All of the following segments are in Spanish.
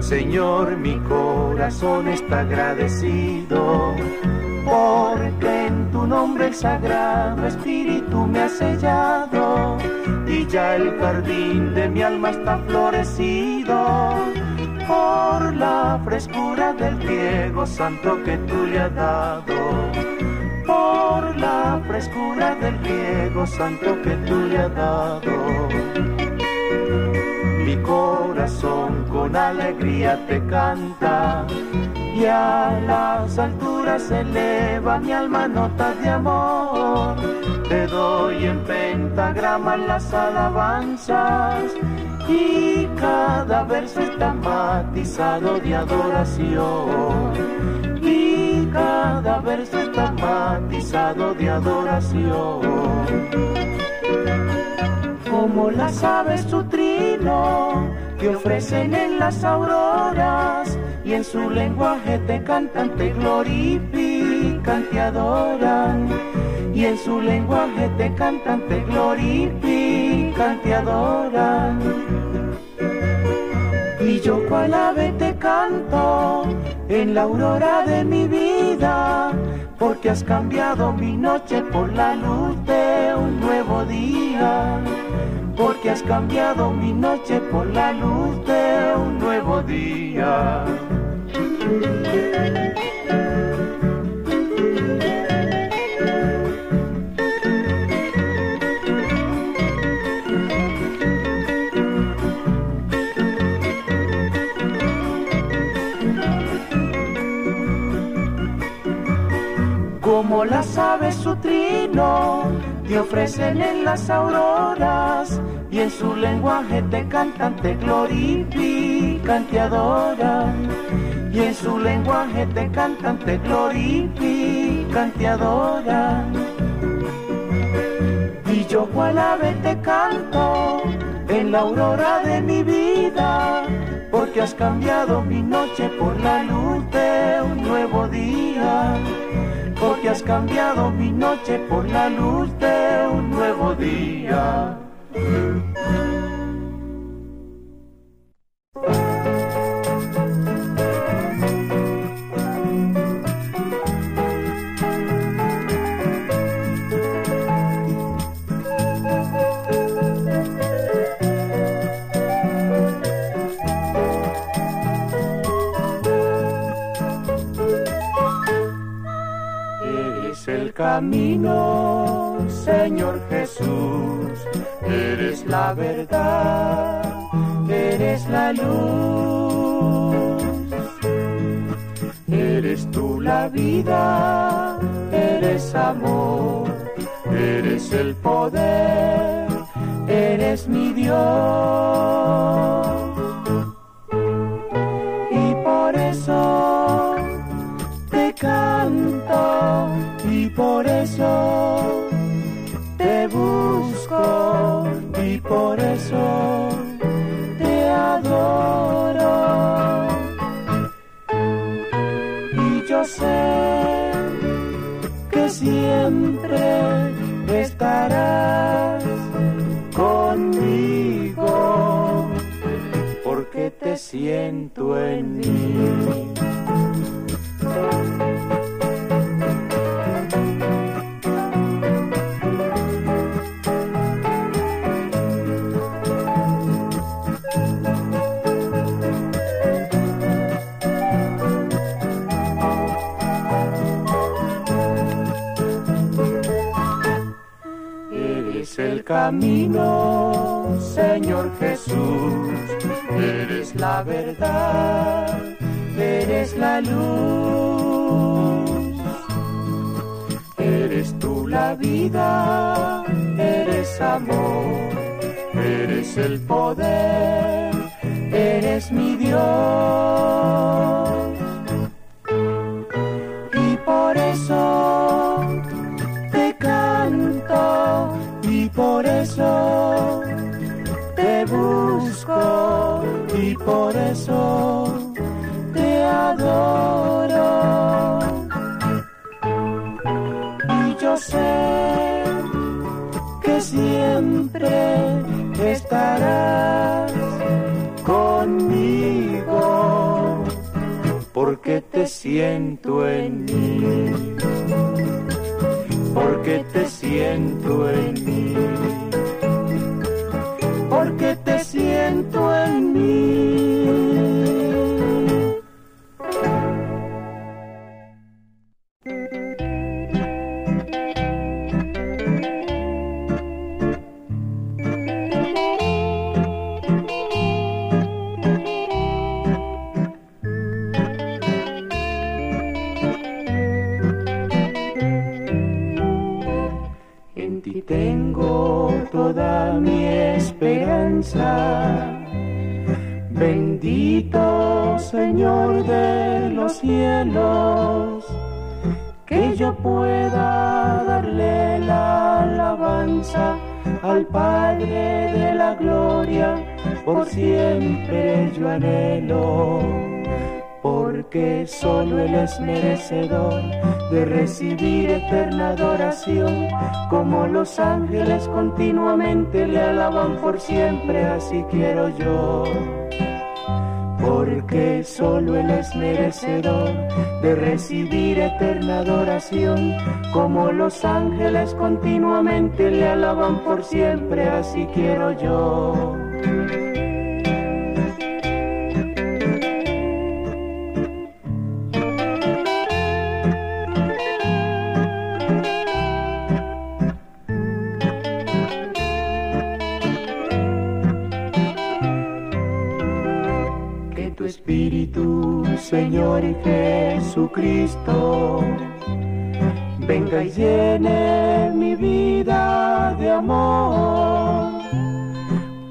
Señor, mi corazón está agradecido porque en tu nombre el sagrado espíritu me ha sellado ya el jardín de mi alma está florecido por la frescura del riego santo que tú le has dado. Por la frescura del riego santo que tú le has dado. Mi corazón con alegría te canta y a las alturas eleva mi alma notas de amor. Te doy en pentagrama las alabanzas y cada verso está matizado de adoración. Y cada verso está matizado de adoración. Como las aves su trino te ofrecen en las auroras y en su lenguaje te cantan, te glorifican, te adoran. Y en su lenguaje te cantan, te glorifican, te adoran. Y yo cual ave te canto en la aurora de mi vida, porque has cambiado mi noche por la luz de un nuevo día porque has cambiado mi noche por la luz de un nuevo día. Como las aves su trino te ofrecen en las auroras y en su lenguaje te cantan, te glorifican, te. Y en su lenguaje te cantan, te glorifican, te. Y yo cual ave te canto en la aurora de mi vida, porque has cambiado mi noche por la luz de un nuevo día porque has cambiado mi noche por la luz de un nuevo día. El camino, Señor Jesús, eres la verdad, eres la luz. Eres tú la vida, eres amor, eres el poder, eres mi Dios. Siento en mí. Eres el camino, Señor Jesús, eres la verdad, eres la luz. Eres tú la vida, eres amor, eres el poder, eres mi Dios. Por eso te adoro. Y yo sé que siempre estarás conmigo porque te siento en mí, porque te siento en mí cielos, que yo pueda darle la alabanza al Padre de la gloria, por siempre yo anhelo porque solo Él es merecedor de recibir eterna adoración, como los ángeles continuamente le alaban por siempre, así quiero yo. Porque solo Él es merecedor de recibir eterna adoración, como los ángeles continuamente le alaban por siempre, así quiero yo. Señor Jesucristo, venga y llene mi vida de amor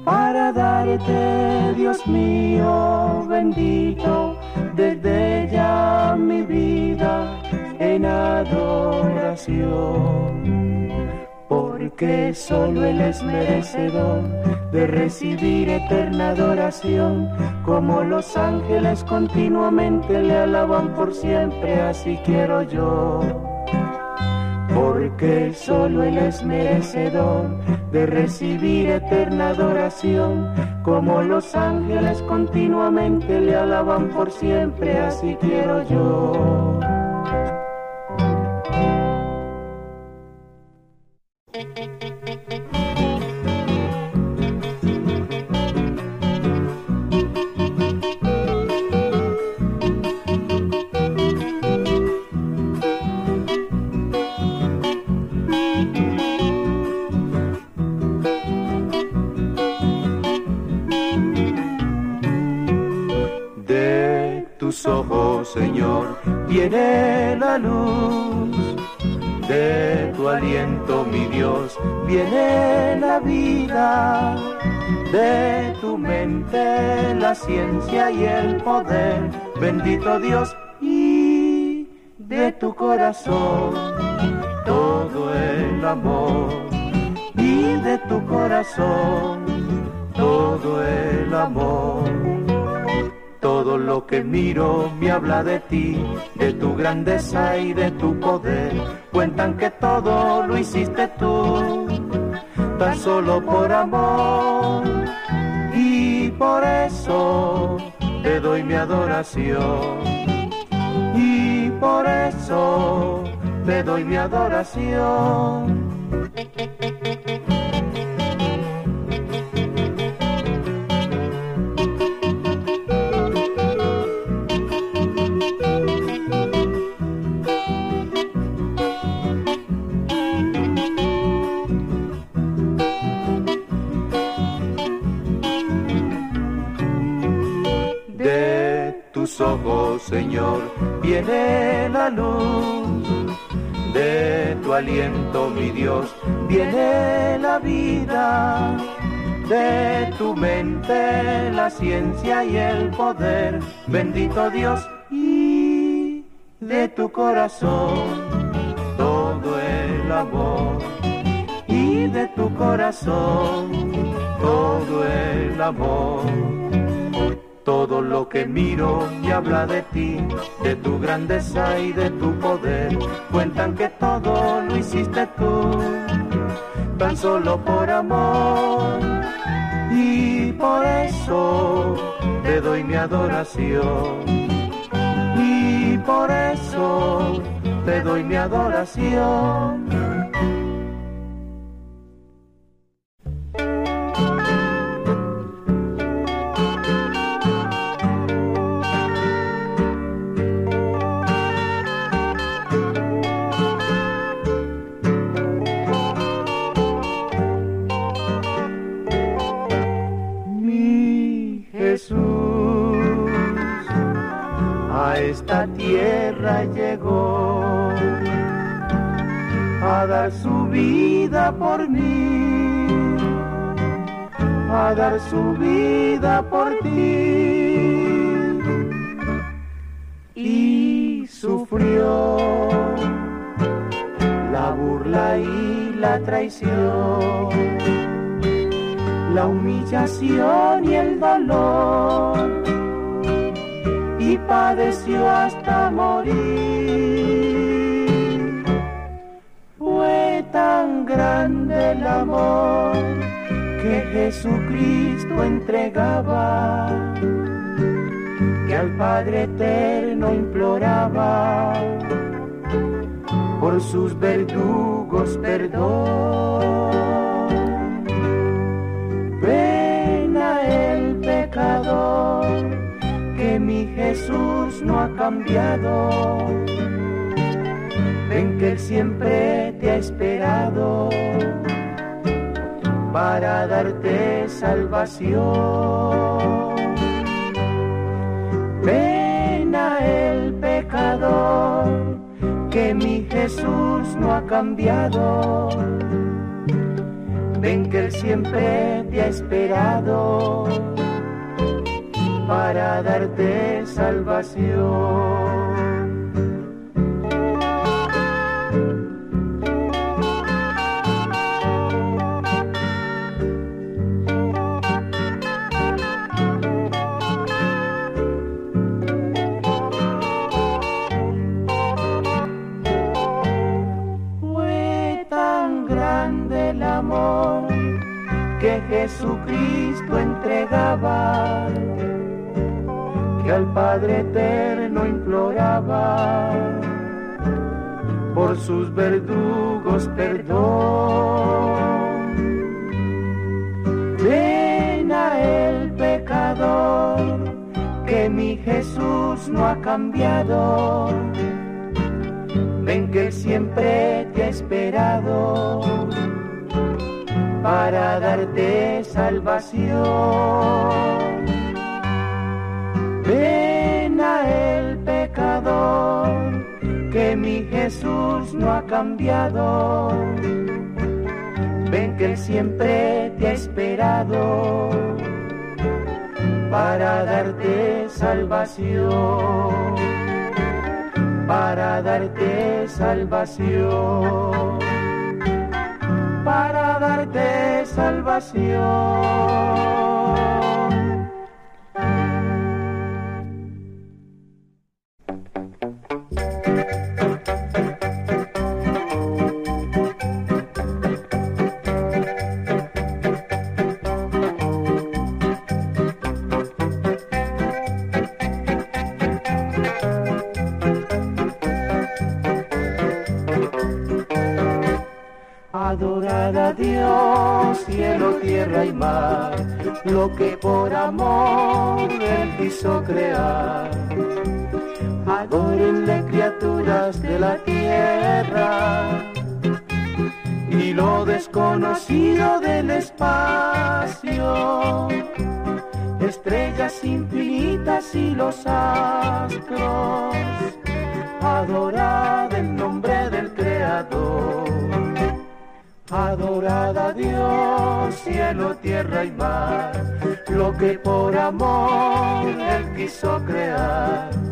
para darte, Dios mío bendito, desde ya mi vida en adoración porque solo Él es merecedor de recibir eterna adoración, como los ángeles continuamente le alaban por siempre, así quiero yo. Porque solo Él es merecedor de recibir eterna adoración, como los ángeles continuamente le alaban por siempre, así quiero yo. Mi Dios, viene la vida. De tu mente la ciencia y el poder, bendito Dios, y de tu corazón todo el amor. Y de tu corazón todo el amor. Todo lo que miro me habla de ti, de tu grandeza y de tu poder. Cuentan que todo lo hiciste tú, tan solo por amor. Y por eso te doy mi adoración. Y por eso te doy mi adoración. Señor, viene la luz. De tu aliento, mi Dios, viene la vida. De tu mente la ciencia y el poder, bendito Dios, y de tu corazón todo el amor. Y de tu corazón todo el amor. Todo lo que miro y habla de ti, de tu grandeza y de tu poder, cuentan que todo lo hiciste tú, tan solo por amor. Y por eso te doy mi adoración. Y por eso te doy mi adoración. Su vida por mí, a dar su vida por ti. Y sufrió la burla y la traición, la humillación y el dolor, y padeció hasta morir. Tan grande el amor que Jesucristo entregaba, que al Padre Eterno imploraba. Por sus verdugos perdón. Ven que Él siempre te ha esperado para darte salvación. Ven a el pecador, que mi Jesús no ha cambiado. Ven que Él siempre te ha esperado para darte salvación. Jesucristo entregaba, que al Padre Eterno imploraba, por sus verdugos perdón. Ven a el pecador, que mi Jesús no ha cambiado. Ven que siempre te ha esperado para darte salvación. Ven a el pecador, que mi Jesús no ha cambiado. Ven que Él siempre te ha esperado para darte salvación, para darte salvación para darte salvación. Lo que por amor él quiso crear. Adórenle criaturas de la tierra y lo desconocido del espacio, estrellas infinitas y los astros, adorad el nombre del Creador Adorada a Dios, cielo, tierra y mar, lo que por amor Él quiso crear.